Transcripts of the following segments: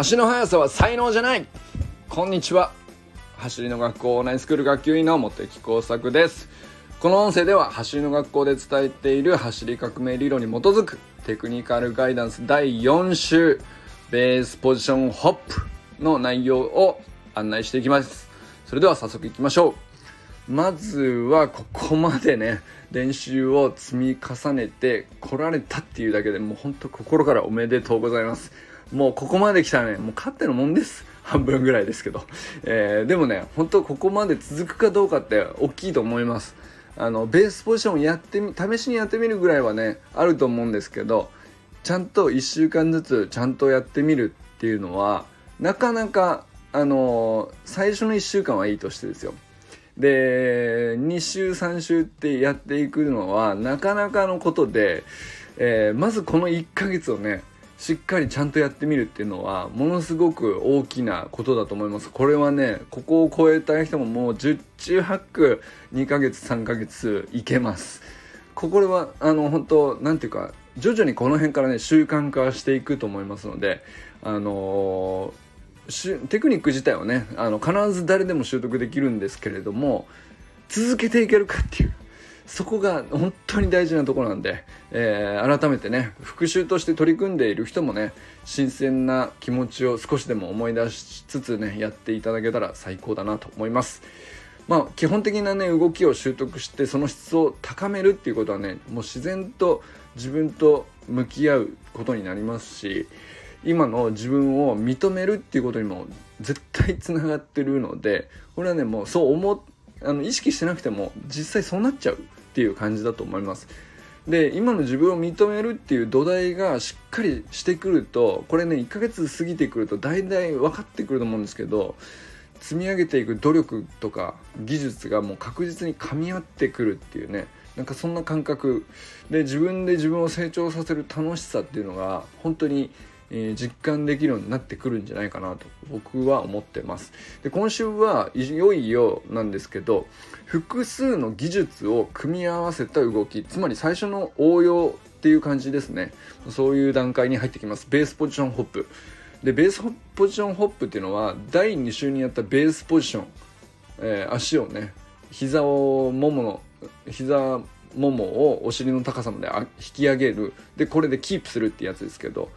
足の速さは才能じゃない。こんにちは。走りの学校オンラインスクール学級委員の茂木耕作です。この音声では走りの学校で伝えている走り革命理論に基づくテクニカルガイダンス第4週ベースポジションホップの内容を案内していきます。それでは早速いきましょう。まずはここまでね練習を積み重ねて来られたっていうだけでもうほんと心からおめでとうございます。もうここまで来たらね。もう勝ってのもんです。半分ぐらいですけど、えー、でもね本当ここまで続くかどうかって大きいと思います。あのベースポジションやってみ試しにやってみるぐらいはねあると思うんですけどちゃんと1週間ずつちゃんとやってみるっていうのはなかなかあの最初の1週間はいいとしてですよ。で2週3週ってやっていくのはなかなかのことで、えー、まずこの1ヶ月をねしっかりちゃんとやってみるっていうのはものすごく大きなことだと思います。これはねここを超えた人ももう10中8区2ヶ月3ヶ月いけます。ここはあの本当なんていうか徐々にこの辺からね習慣化していくと思いますのであのー、テクニック自体はねあの必ず誰でも習得できるんですけれども続けていけるかっていうそこが本当に大事なところなんで、えー、改めてね復習として取り組んでいる人もね新鮮な気持ちを少しでも思い出しつつねやっていただけたら最高だなと思います。まあ、基本的なね動きを習得してその質を高めるっていうことはねもう自然と自分と向き合うことになりますし今の自分を認めるっていうことにも絶対つながってるのでこれはねもうそう思あの意識してなくても実際そうなっちゃうっていう感じだと思います。で今の自分を認めるっていう土台がしっかりしてくるとこれね1ヶ月過ぎてくると大体分かってくると思うんですけど積み上げていく努力とか技術がもう確実に噛み合ってくるっていうねなんかそんな感覚で自分で自分を成長させる楽しさっていうのが本当にえー、実感できるようになってくるんじゃないかなと僕は思ってます。で今週はいよいよなんですけど複数の技術を組み合わせた動きつまり最初の応用っていう感じですね。そういう段階に入ってきます。ベースポジションホップ。でベースポジションホップっていうのは第2週にやったベースポジション、えー、足をね膝をももの膝ももをお尻の高さまで引き上げる。でこれでキープするってやつですけど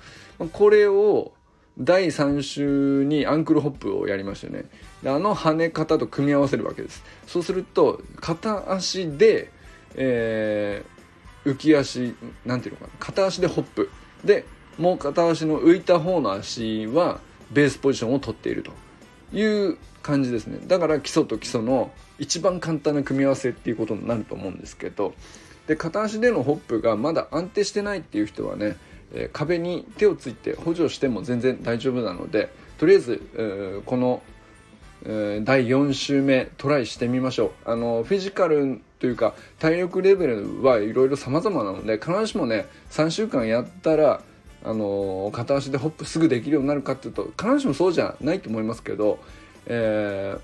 これを第3週にアンクルホップをやりましたよね。であの跳ね方と組み合わせるわけです。そうすると片足で、えー、浮き足なんていうのかな。片足でホップ。でもう片足の浮いた方の足はベースポジションを取っていると。いう感じですね。だから基礎と基礎の一番簡単な組み合わせっていうことになると思うんですけど。で片足でのホップがまだ安定してないっていう人はねえ壁に手をついて補助しても全然大丈夫なのでとりあえず、この、え、第4週目トライしてみましょう。あのフィジカルというか体力レベルはいろいろ様々なので必ずしもね3週間やったらあの片足でホップすぐできるようになるかっていうと必ずしもそうじゃないと思いますけど、えー、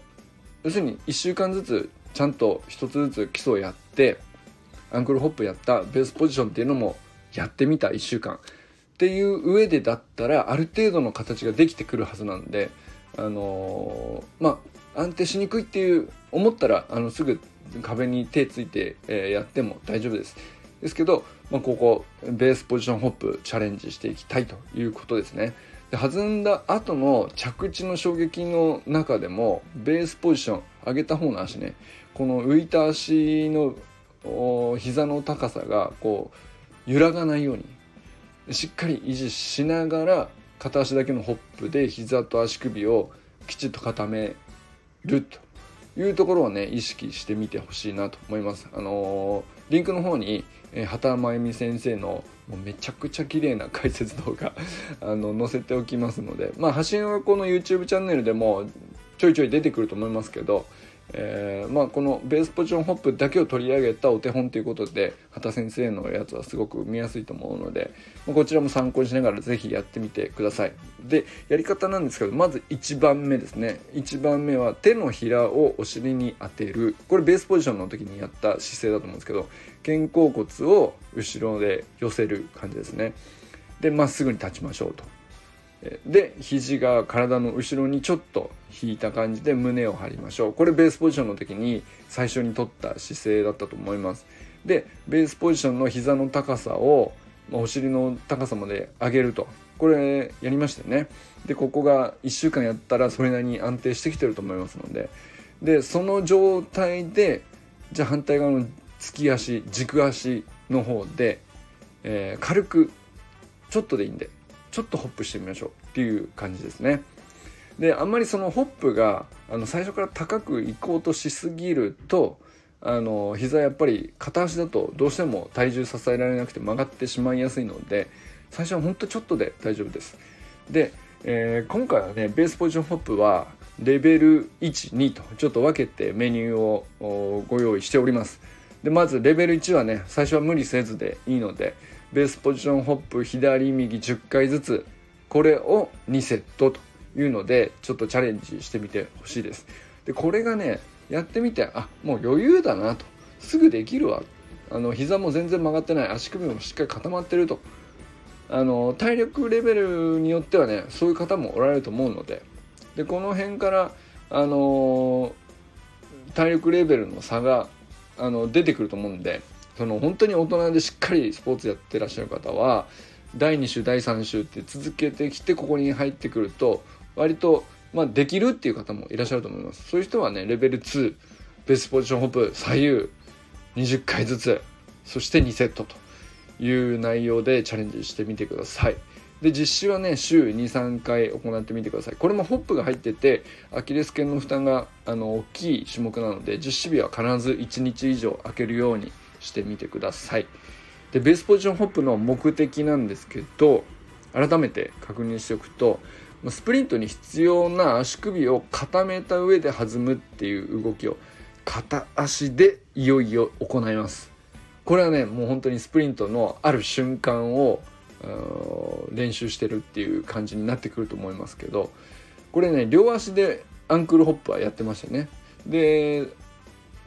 要するに1週間ずつちゃんと1つずつ基礎をやってアンクルホップやったベースポジションっていうのもやってみた1週間。っていう上でだったらある程度の形ができてくるはずなんであのー、まあ安定しにくいっていう思ったらあのすぐ壁に手ついて、えー、やっても大丈夫です。ですけど、まあ、ここベースポジションホップチャレンジしていきたいということですね。で弾んだ後の着地の衝撃の中でもベースポジション上げた方の足ねこの浮いた足の膝の高さがこう揺らがないようにしっかり維持しながら片足だけのホップで膝と足首をきちっと固めるというところをね意識してみてほしいなと思います。あのー、リンクの方に、えー、畑真由美先生のもうめちゃくちゃ綺麗な解説動画 あの載せておきますのでまあ発信はこの YouTube チャンネルでもちょいちょい出てくると思いますけどえー、まあ、このベースポジションホップだけを取り上げたお手本ということで畑先生のやつはすごく見やすいと思うので、まあ、こちらも参考にしながら是非やってみてください。でやり方なんですけどまず1番目ですね。1番目は手のひらをお尻に当てる。これベースポジションの時にやった姿勢だと思うんですけど肩甲骨を後ろで寄せる感じですね。でまっすぐに立ちましょうと。で肘が体の後ろにちょっと引いた感じで胸を張りましょう。これベースポジションの時に最初に取った姿勢だったと思います。でベースポジションの膝の高さをお尻の高さまで上げると。これやりましたよね。でここが1週間やったらそれなりに安定してきてると思いますので。でその状態でじゃあ反対側の突き足軸足の方で、えー、軽くちょっとでいいんで。ちょっとホップしてみましょうっていう感じですね。であんまりそのホップがあの最初から高く行こうとしすぎるとあの膝やっぱり片足だとどうしても体重支えられなくて曲がってしまいやすいので最初はほんとちょっとで大丈夫です。で、えー、今回はねベースポジションホップはレベル12とちょっと分けてメニューをご用意しております。でまずレベル1はね最初は無理せずでいいのでベースポジションホップ左右10回ずつこれを2セットというのでちょっとチャレンジしてみてほしいです。でこれがねやってみてあもう余裕だなと。すぐできるわ。あの膝も全然曲がってない。足首もしっかり固まってると。あの体力レベルによってはねそういう方もおられると思うので。でこの辺からあの体力レベルの差があの出てくると思うんでその本当に大人でしっかりスポーツやってらっしゃる方は第2週第3週って続けてきてここに入ってくると割と、まあ、できるっていう方もいらっしゃると思います。そういう人はねレベル2ベースポジションホップ左右20回ずつそして2セットという内容でチャレンジしてみてください。で実施はね週23回行ってみてください。これもホップが入っててアキレス腱の負担があの大きい種目なので実施日は必ず1日以上空けるようにしてみてください。でベースポジションホップの目的なんですけど改めて確認しておくとスプリントに必要な足首を固めた上で弾むっていう動きを片足でいよいよ行います。これはねもう本当にスプリントのある瞬間を練習してるっていう感じになってくると思いますけどこれね両足でアンクルホップはやってましたね。で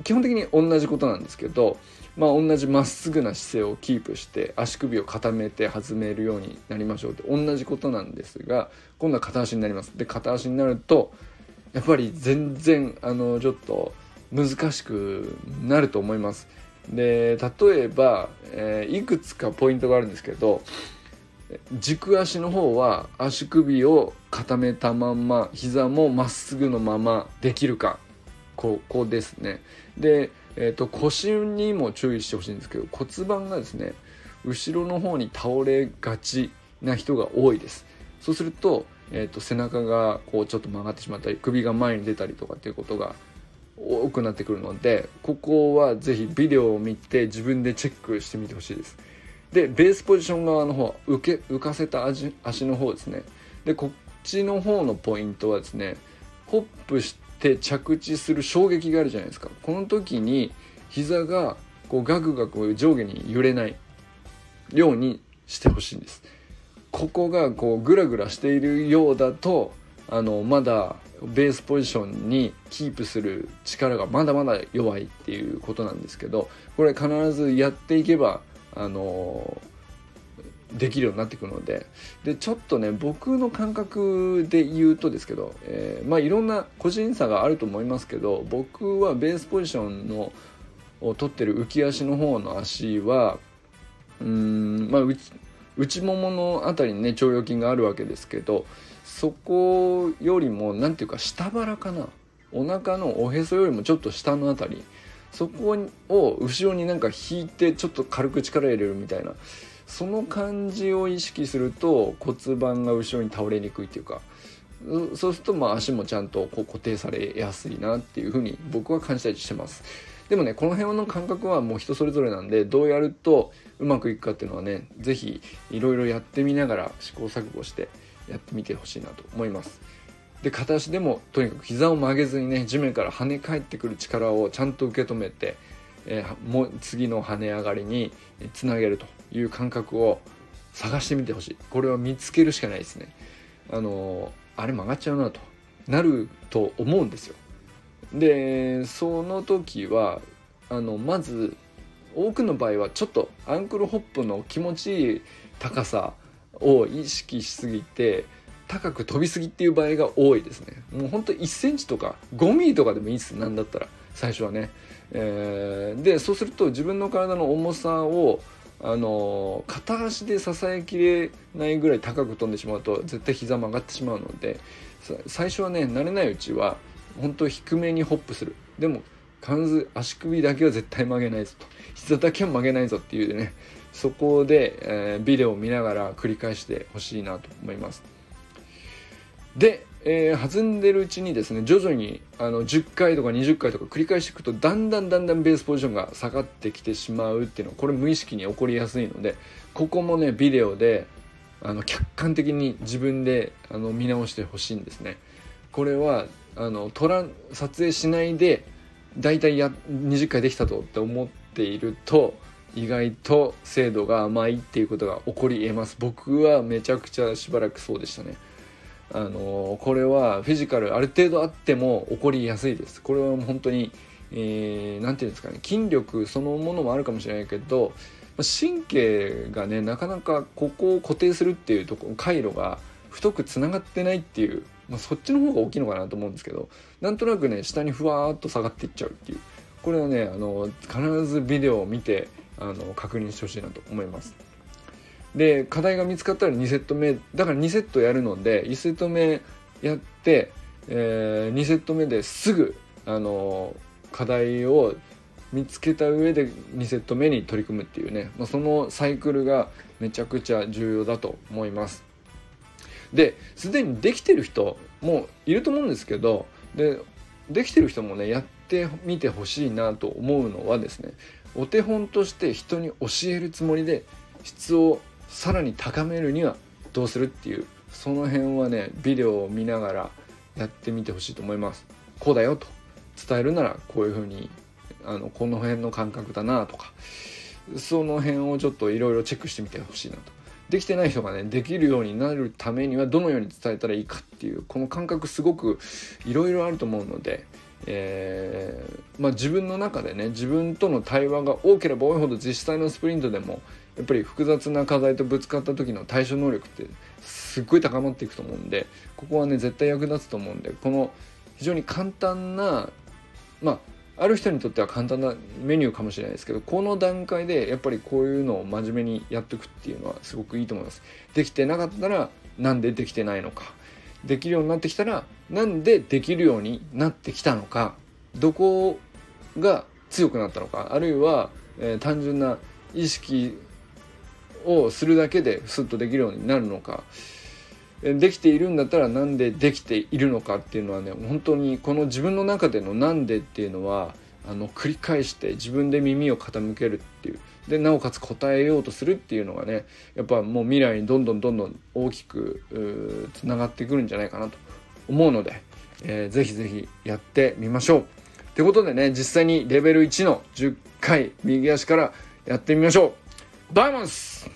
基本的に同じことなんですけどまあ、同じまっすぐな姿勢をキープして足首を固めて弾めるようになりましょうって同じことなんですが今度は片足になります。で片足になるとやっぱり全然あのちょっと難しくなると思います。で例えば、えー、いくつかポイントがあるんですけど軸足の方は足首を固めたまんま膝もまっすぐのままできるかここですね。でえーと、腰にも注意してほしいんですけど骨盤がですね後ろの方に倒れがちな人が多いです。そうすると,、えーと、背中がこうちょっと曲がってしまったり首が前に出たりとかっていうことが多くなってくるのでここは是非ビデオを見て自分でチェックしてみてほしいです。でベースポジション側の方浮け浮かせた足足の方ですね。でこっちの方のポイントはですねホップして着地する衝撃があるじゃないですか。この時に膝がこうガクガク上下に揺れないようにしてほしいんです。ここがこうグラグラしているようだとあのまだベースポジションにキープする力がまだまだ弱いっていうことなんですけどこれ必ずやっていけばあのできるようになってくるので。でちょっとね僕の感覚で言うとですけど、えー、まあいろんな個人差があると思いますけど僕はベースポジションのを取ってる浮き足の方の足はうんまあ内ももの辺りにね腸腰筋があるわけですけどそこよりも何ていうか下腹かな。お腹のおへそよりもちょっと下の辺り。そこを後ろになんか引いてちょっと軽く力入れるみたいな。その感じを意識すると骨盤が後ろに倒れにくいっていうかそうするとまあ足もちゃんとこう固定されやすいなっていうふうに僕は感じたりしてます。でもねこの辺の感覚はもう人それぞれなんでどうやるとうまくいくかっていうのはね是非いろいろやってみながら試行錯誤してやってみてほしいなと思います。で片足でもとにかく膝を曲げずにね地面から跳ね返ってくる力をちゃんと受け止めて、えー、もう次の跳ね上がりにつなげると。いう感覚を探してみてほしい。これは見つけるしかないですね。あのあれ曲がっちゃうなとなると思うんですよ。でその時はあのまず多くの場合はちょっとアンクルホップの気持ちいい高さを意識しすぎて高く飛びすぎっていう場合が多いですね。もうほんと1センチとか5ミリとかでもいいです。なんだったら最初はね、えー、でそうすると自分の体の重さをあの片足で支えきれないぐらい高く飛んでしまうと絶対膝曲がってしまうので最初はね慣れないうちは本当低めにホップする。でも必ず足首だけは絶対曲げないぞと。膝だけは曲げないぞっていうねそこで、えー、ビデオを見ながら繰り返してほしいなと思います。で、えー、弾んでるうちにですね徐々にあの10回とか20回とか繰り返していくとだんだんだんだんベースポジションが下がってきてしまうっていうのはこれ無意識に起こりやすいのでここもねビデオであの客観的に自分であの見直してほしいんですね。これはあの撮ら撮影しないでだいたいや20回できたとって思っていると意外と精度が甘いっていうことが起こり得ます。僕はめちゃくちゃしばらくそうでしたね。あのこれはフィジカルある程度あっても起こりやすいです。これは本当に何、えー、て言うんですかね。筋力そのものもあるかもしれないけど神経がねなかなかここを固定するっていうとこ回路が太くつながってないっていうまあ、そっちの方が大きいのかなと思うんですけどなんとなくね下にふわーっと下がっていっちゃうっていう。これはねあの必ずビデオを見てあの確認してほしいなと思います。で課題が見つかったら2セット目だから2セットやるので1セット目やって、えー、2セット目ですぐあの課題を見つけた上で2セット目に取り組むっていうね、まあ、そのサイクルがめちゃくちゃ重要だと思います。ですでにできてる人もいると思うんですけどでできてる人もねやってみてほしいなと思うのはですねお手本として人に教えるつもりで質をさらに高めるにはどうするっていうその辺はねビデオを見ながらやってみてほしいと思います。こうだよと。伝えるならこういうふうにあのこの辺の感覚だなとか。その辺をちょっといろいろチェックしてみてほしいなと。できてない人がねできるようになるためにはどのように伝えたらいいかっていうこの感覚すごくいろいろあると思うので、えー、まあ、自分の中でね自分との対話が多ければ多いほど実際のスプリントでもやっぱり複雑な課題とぶつかった時の対処能力ってすっごい高まっていくと思うんでここはね絶対役立つと思うんでこの非常に簡単なまあある人にとっては簡単なメニューかもしれないですけどこの段階でやっぱりこういうのを真面目にやっていくっていうのはすごくいいと思います。できてなかったらなんでできてないのか。できるようになってきたらなんでできるようになってきたのか。どこが強くなったのか。あるいは、えー、単純な意識をするだけでスッとできるようになるのかできているんだったらなんでできているのかっていうのはね本当にこの自分の中での「なんで」っていうのはあの繰り返して自分で耳を傾けるっていうでなおかつ答えようとするっていうのがねやっぱもう未来にどんどんどんどん大きくつながってくるんじゃないかなと思うので、えー、ぜひぜひやってみましょう。ってことでね実際にレベル1の10回右足からやってみましょう。ダイモンス